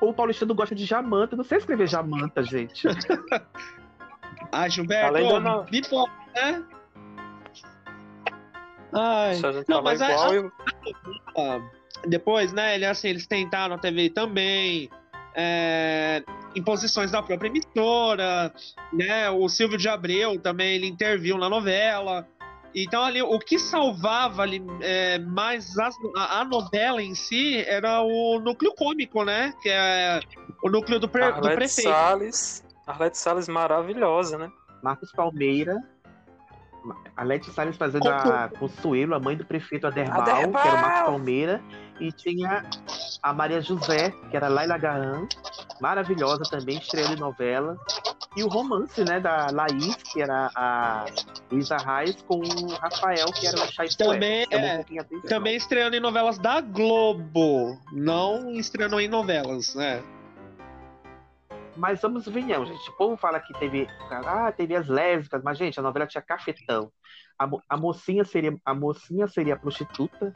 O paulistano gosta de Jamanta. Não sei escrever Jamanta, gente. ai, Gilberto, Além da no- me poupa, né? Ai. Não, mas igual, a- eu- Ah, depois, né, ele, assim, eles tentaram a TV também, é, imposições da própria emissora, né, o Silvio de Abreu também, ele interviu na novela, então ali, o que salvava ali é, mais a, a novela em si era o núcleo cômico, né, que é o núcleo do, pre- do Arlete prefeito. Salles. Arlete Salles maravilhosa, né? Marcos Palmeira. A Leti Salles fazendo a Consuelo, a mãe do prefeito Aderbal, Aderbal! que era o Marcos Palmeira. E tinha a Maria José, que era Laila Gahan, maravilhosa também, estreando em novela. E o romance, né, da Laís, que era a Luísa Reis, com o Rafael, que era o Chay Também, é, um. Também estreando em novelas da Globo, não estreando em novelas, né. Mas vamos venhamos, gente. O povo fala que teve. Ah, teve as lésbicas, mas, gente, a novela tinha cafetão. A, a mocinha seria a mocinha seria prostituta,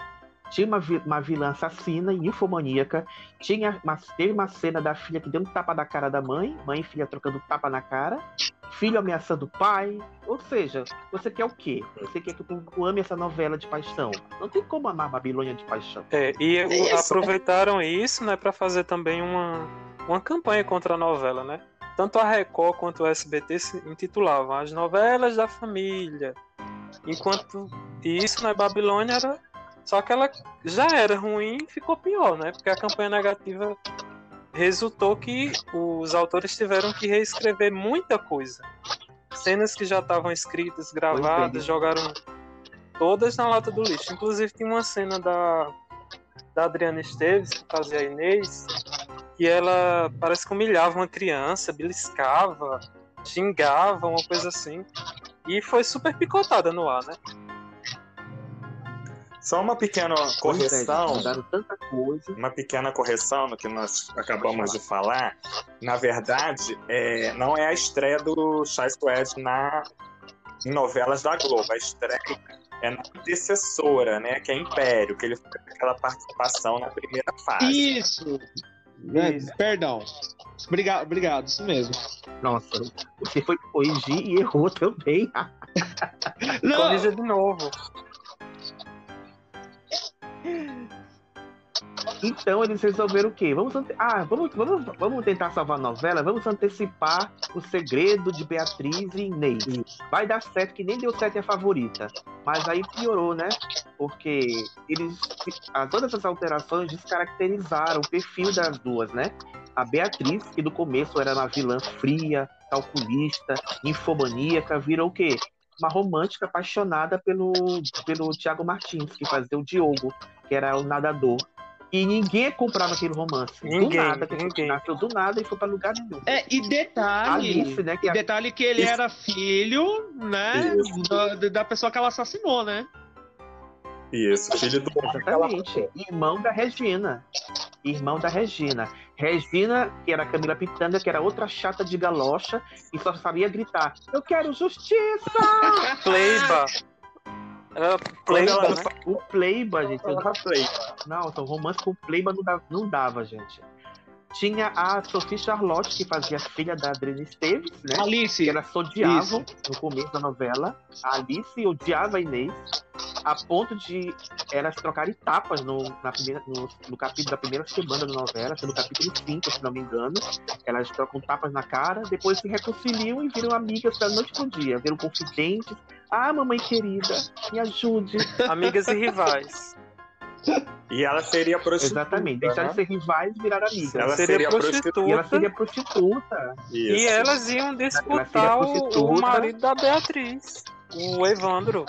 tinha uma, vi- uma vilã assassina e infomaníaca, tinha uma, teve uma cena da filha que deu um tapa na cara da mãe, mãe e filha trocando tapa na cara, filho ameaçando o pai, ou seja, você quer o quê? Você quer que o povo ame essa novela de paixão? Não tem como amar Babilônia de paixão. É, e o- Isso. aproveitaram isso, né, para fazer também uma, uma campanha contra a novela, né? Tanto a Record quanto o SBT se intitulavam As Novelas da Família. Enquanto isso, na Babilônia era. Só que ela já era ruim e ficou pior, né? Porque a campanha negativa resultou que os autores tiveram que reescrever muita coisa. Cenas que já estavam escritas, gravadas, jogaram todas na lata do lixo. Inclusive tem uma cena da, da Adriana Esteves, que fazia a Inês, que ela parece que humilhava uma criança, beliscava, xingava, uma coisa assim. E foi super picotada no ar, né? Só uma pequena correção. mudaram tanta coisa. Uma pequena correção no que nós acabamos de falar. Na verdade, é, não é a estreia do Chai Suede na em novelas da Globo. A estreia é na antecessora, né? Que é Império, que ele faz aquela participação na primeira fase. Isso. É, Perdão. Obrigado, obrigado, isso mesmo. Nossa, você foi corrigir e errou também. Não. Corrija de novo. Então eles resolveram o quê? Vamos, ah, vamos, vamos, vamos tentar salvar a novela? Vamos antecipar o segredo de Beatriz e Inês. Vai dar certo, que nem deu certo a favorita. Mas aí piorou, né? Porque eles. todas essas alterações descaracterizaram o perfil das duas, né? A Beatriz, que no começo era uma vilã fria, calculista, infomaníaca, virou o quê? Uma romântica apaixonada pelo, pelo Tiago Martins, que fazia o Diogo, que era o nadador. E ninguém comprava aquele romance. Ninguém, do nada, que ninguém. nasceu do nada e foi pra lugar nenhum. É, e detalhe. Alice, né, que a- detalhe que ele Isso. era filho, né? Da, da pessoa que ela assassinou, né? Isso, filho do. Exatamente. Irmão da Regina. Irmão da Regina. Regina, que era a Camila Pitanga, que era outra chata de galocha e só sabia gritar: Eu quero justiça! Pleiba. Era Pleiba, Ela- né? O Pleiba, gente. Pleiba. Não, então romance com Pleiba não dava, não dava, gente. Tinha a Sophie Charlotte, que fazia filha da Adriana Esteves, né? Alice. Que elas odiavam Isso. no começo da novela. A Alice odiava a Inês, a ponto de elas trocarem tapas no, na primeira, no, no capítulo da primeira semana da novela, que é no capítulo 5, se não me engano. Elas trocam tapas na cara, depois se reconciliam e viram amigas da noite pro dia, viram confidentes. Ah, mamãe querida, me ajude. Amigas e rivais. E ela seria prostituta. Exatamente, deixaram de né? ser rivais e viraram amigas. Ela seria seria prostituta. E ela seria prostituta. E Isso. elas iam disputar o, prostituta. o marido da Beatriz, o Evandro.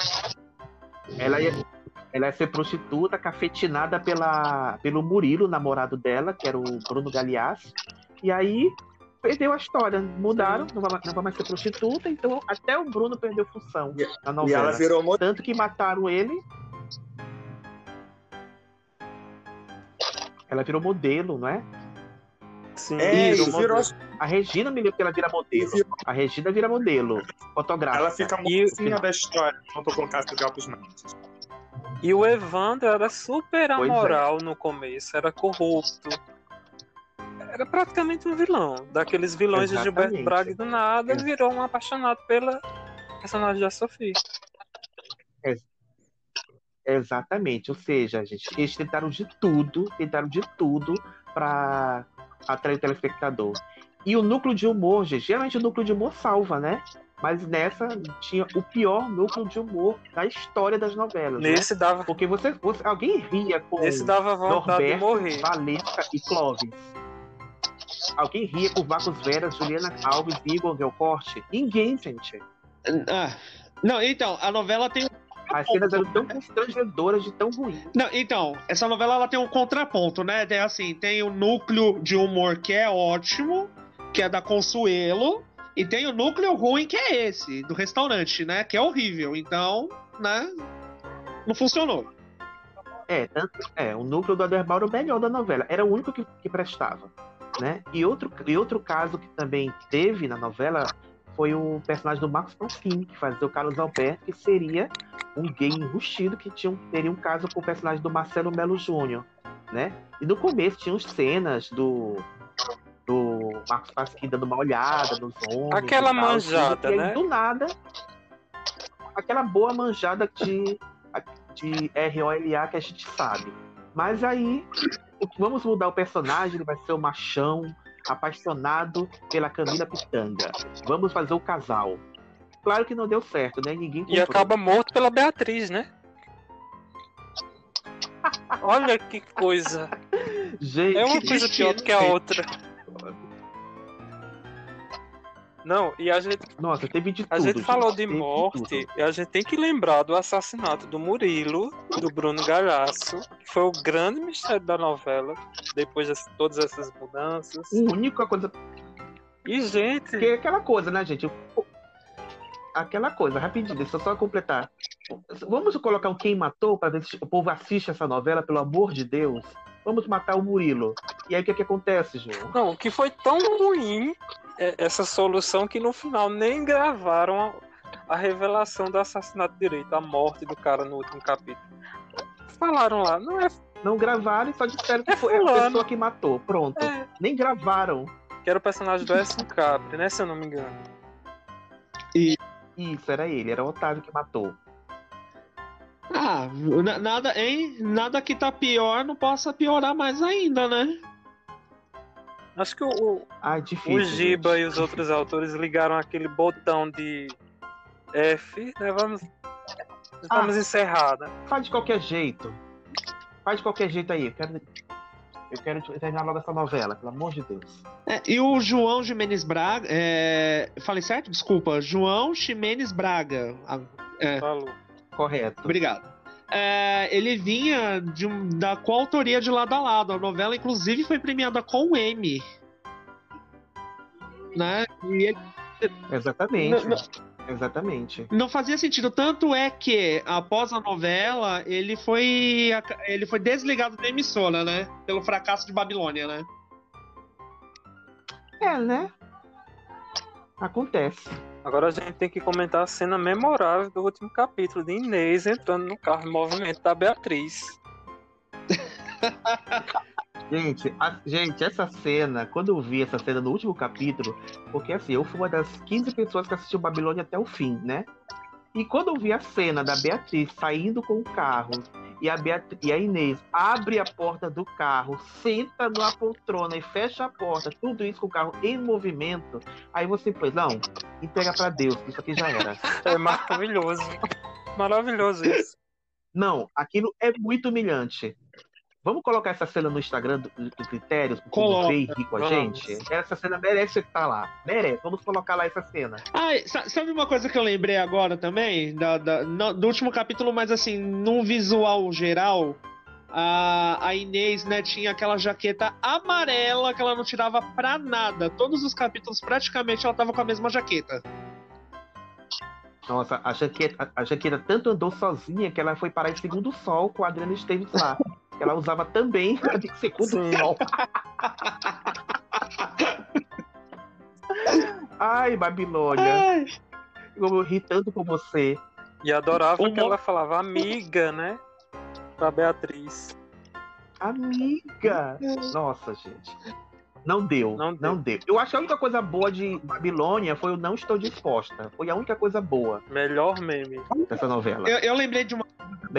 Ela ia, ela ia ser prostituta, cafetinada pela, pelo Murilo, namorado dela, que era o Bruno Galeazzi. E aí perdeu a história. Mudaram, não vai, não vai mais ser prostituta, então até o Bruno perdeu função na E novela. ela virou modelo. Tanto que mataram ele. Ela virou modelo, não é? Sim, É, Virou e virou. modelo. A Regina me lembro que ela vira modelo. A Regina vira modelo. Fotográfica. Ela fica E- mocinha da história, junto com o Cássio Galpos Mendes. E o Evandro era super é. amoral no começo, era corrupto. Era praticamente um vilão. Daqueles vilões de Gilberto Exatamente. Braga do nada virou um apaixonado pela personagem da Sofia. Exatamente, ou seja, gente, eles tentaram de tudo, tentaram de tudo pra atrair o telespectador. E o núcleo de humor, gente, geralmente o núcleo de humor salva, né? Mas nessa tinha o pior núcleo de humor da história das novelas. né? Nesse dava, Porque você, você- alguém ria com nesse dava vontade de Norberto, morrer. Valesca e Clóvis. Alguém ria com Vacos Veras, Juliana Alves e Igor Gelcorte? Ninguém, gente. Ah, não, então, a novela tem. As cenas eram tão constrangedoras de tão ruim. Não, então, essa novela ela tem um contraponto, né? Tem assim, tem o núcleo de humor que é ótimo, que é da Consuelo, e tem o núcleo ruim que é esse, do restaurante, né? Que é horrível. Então, né? Não funcionou. É, é, o núcleo do Aderbal era o melhor da novela. Era o único que, que prestava. Né? E, outro, e outro caso que também teve na novela foi o personagem do Marcos Panfim, que fazia o Carlos Alberto, que seria um gay enrustido que tinha, teria um caso com o personagem do Marcelo Melo Júnior, né? E no começo tinha uns cenas do do Marcos Pasquim dando uma olhada nos homens. Aquela tal, manjada, tudo, e aí, né? Do nada, aquela boa manjada de, de ROLA que a gente sabe. Mas aí, vamos mudar o personagem, ele vai ser o machão, apaixonado pela Camila Pitanga. Vamos fazer o casal. Claro que não deu certo, né? Ninguém E comprou. acaba morto pela Beatriz, né? Olha que coisa. Gente, É uma coisa pior do que a outra. Não, e a gente, Nossa, teve de tudo. a gente falou de morte tudo. e a gente tem que lembrar do assassinato do Murilo, do Bruno Galhaço, que foi o grande mistério da novela, depois de todas essas mudanças. A única coisa. E, gente, Porque é aquela coisa, né, gente? Aquela coisa, rapidinho, deixa eu só completar. Vamos colocar um quem matou para ver se o povo assiste essa novela, pelo amor de Deus. Vamos matar o Murilo. E aí o que, que acontece, João? Não, o que foi tão ruim é essa solução que no final nem gravaram a, a revelação do assassinato direito, a morte do cara no último capítulo. Falaram lá, não é Não gravaram e só disseram que É foi a fulano. pessoa que matou. Pronto. É. Nem gravaram. que era o personagem do S. Capri, né? Se eu não me engano. Isso, era ele, era o Otávio que matou. Ah, na- nada, hein? Nada que tá pior não possa piorar mais ainda, né? Acho que o, o, Ah, difícil. o Giba gente. e os outros autores ligaram aquele botão de F, né? Vamos, vamos encerrar, né? Faz de qualquer jeito. Faz de qualquer jeito aí. Eu quero, eu quero terminar logo essa novela, pelo amor de Deus. É, e o João Jimenez Braga. É... Falei certo? Desculpa. João Jimenez Braga. Ah, é, Falou. Correto. obrigado. É, ele vinha de um- da coautoria de lado a lado. A novela, inclusive, foi premiada com o M. Né? Ele Exatamente. Não, Exatamente. não fazia sentido. Tanto é que, após a novela, ele foi, ele foi desligado da emissora, né? Pelo fracasso de Babilônia, né? É, né? Acontece. Agora a gente tem que comentar a cena memorável do último capítulo de Inês entrando no carro em movimento da Beatriz. Gente, a- gente, essa cena, quando eu vi essa cena no último capítulo, porque assim, eu fui uma das 15 pessoas que assistiu Babilônia até o fim, né? E quando eu vi a cena da Beatriz saindo com o carro e a, Beat- e a Inês abre a porta do carro, senta na poltrona e fecha a porta, tudo isso com o carro em movimento, aí você foi, não, entrega pra Deus, que isso aqui já era. É maravilhoso. Maravilhoso isso. Não, aquilo é muito humilhante. Vamos colocar essa cena no Instagram do, do Critérios, povo Coloca, rir com a gente? Essa cena merece estar lá. Merece. Vamos colocar lá essa cena. Sa- sabe uma coisa que eu lembrei agora também? Da, da- no- do último capítulo, mas assim, num visual geral, a, a Inês, né, tinha aquela jaqueta amarela que ela não tirava pra nada. Todos os capítulos, praticamente, ela tava com a mesma jaqueta. Nossa, a Jaqueta, a Jaqueta tanto andou sozinha que ela foi parar em segundo sol com a Adriana Esteves lá. Ela usava também a de segundo Sim. sol. Ai, Babilônia. Ai, Eu ri tanto com você. E adorava O que ela falava amiga, né? Pra Beatriz. Amiga! Nossa, gente. Não deu, Não não deu. deu. Eu acho que a única coisa boa de Babilônia foi o Não Estou Disposta. Foi a única coisa boa Melhor meme. dessa novela. eu, eu lembrei de uma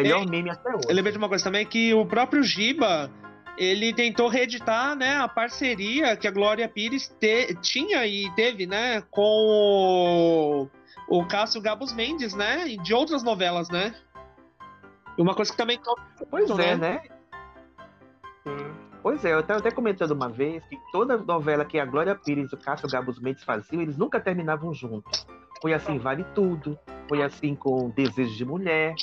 Melhor meme até hoje. Eu lembrei de uma coisa também que o próprio Giba ele tentou reeditar né, a parceria que a Glória Pires te- tinha e teve né, com o, o Cássio Gabos Mendes, né? E de outras novelas, né? E uma coisa que também. Pois né? é, né? Sim. Pois é, eu estava até comentando uma vez que toda novela que a Glória Pires e o Cássio Gabos Mendes faziam, eles nunca terminavam juntos. Foi assim Vale Tudo, foi assim com Desejo de Mulher,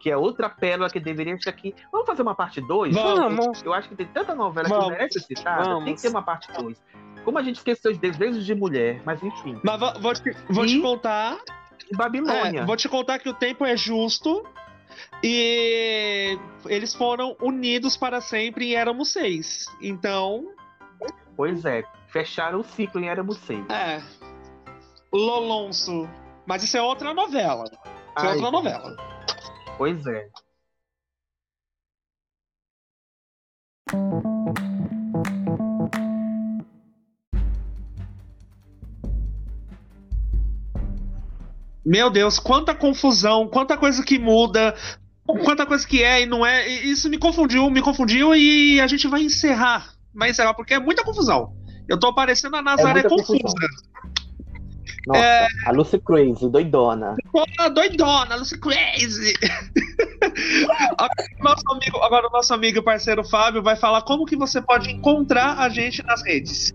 que é outra pérola que deveria ser aqui. Vamos fazer uma parte 2? Vamos. Eu acho que tem tanta novela Vamos. que merece citar, tem que ter uma parte 2. Como a gente esqueceu de Desejos de Mulher, mas enfim. Mas vou, vou te, vou te E- contar. E Babilônia. é, vou te contar que o tempo é justo. E eles foram unidos para sempre em Éramos Seis. Então, Pois é, fecharam o ciclo em Éramos Seis. é. Lolonso. Mas isso é outra novela. Isso é Ai, outra novela. Pois é. Meu Deus, quanta confusão, quanta coisa que muda, quanta coisa que é e não é. Isso me confundiu, me confundiu e a gente vai encerrar. Vai encerrar, porque é muita confusão. Eu tô parecendo a Nazaré muita confusa. confusão. Nossa, É. a Lucy Crazy, doidona. Pô, doidona, Lucy Crazy. agora, o nosso amigo, agora o nosso amigo e parceiro Fábio vai falar como que você pode encontrar a gente nas redes.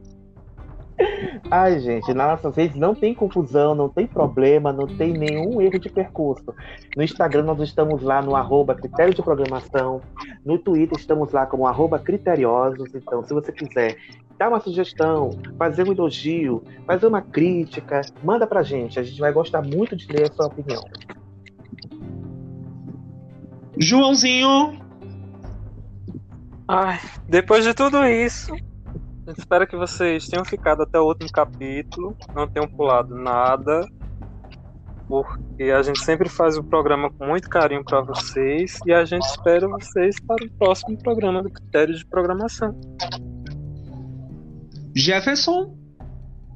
Ai, gente, nas nossas redes não tem confusão, não tem problema, não tem nenhum erro de percurso. No Instagram nós estamos lá no arroba critério de programação. No Twitter estamos lá como arroba criteriosos. Então, se você quiser dar uma sugestão, fazer um elogio, fazer uma crítica, manda pra gente. A gente vai gostar muito de ler a sua opinião. Joãozinho, Ai, depois de tudo isso, espera que vocês tenham ficado até o último capítulo, não tenham pulado nada, porque a gente sempre faz o programa com muito carinho para vocês e a gente espera vocês para o próximo programa do Critério de Programação. Jefferson,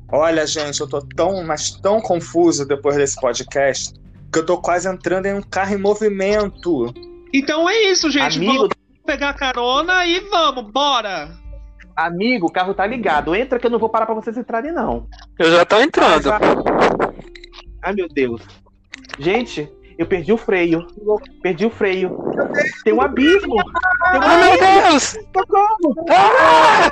Olha, gente, eu tô tão, mas tão confuso depois desse podcast que eu tô quase entrando em um carro em movimento. então é isso, gente. Amigo, Vamos pegar carona e vamos, bora. Amigo, o carro tá ligado. Entra que eu não vou parar pra vocês entrarem, não. Eu já tô entrando. Ai, meu Deus. Gente, eu perdi o freio. Perdi o freio. Tem um abismo. Tem um Ai, meu abismo. Deus! Socorro. Ah!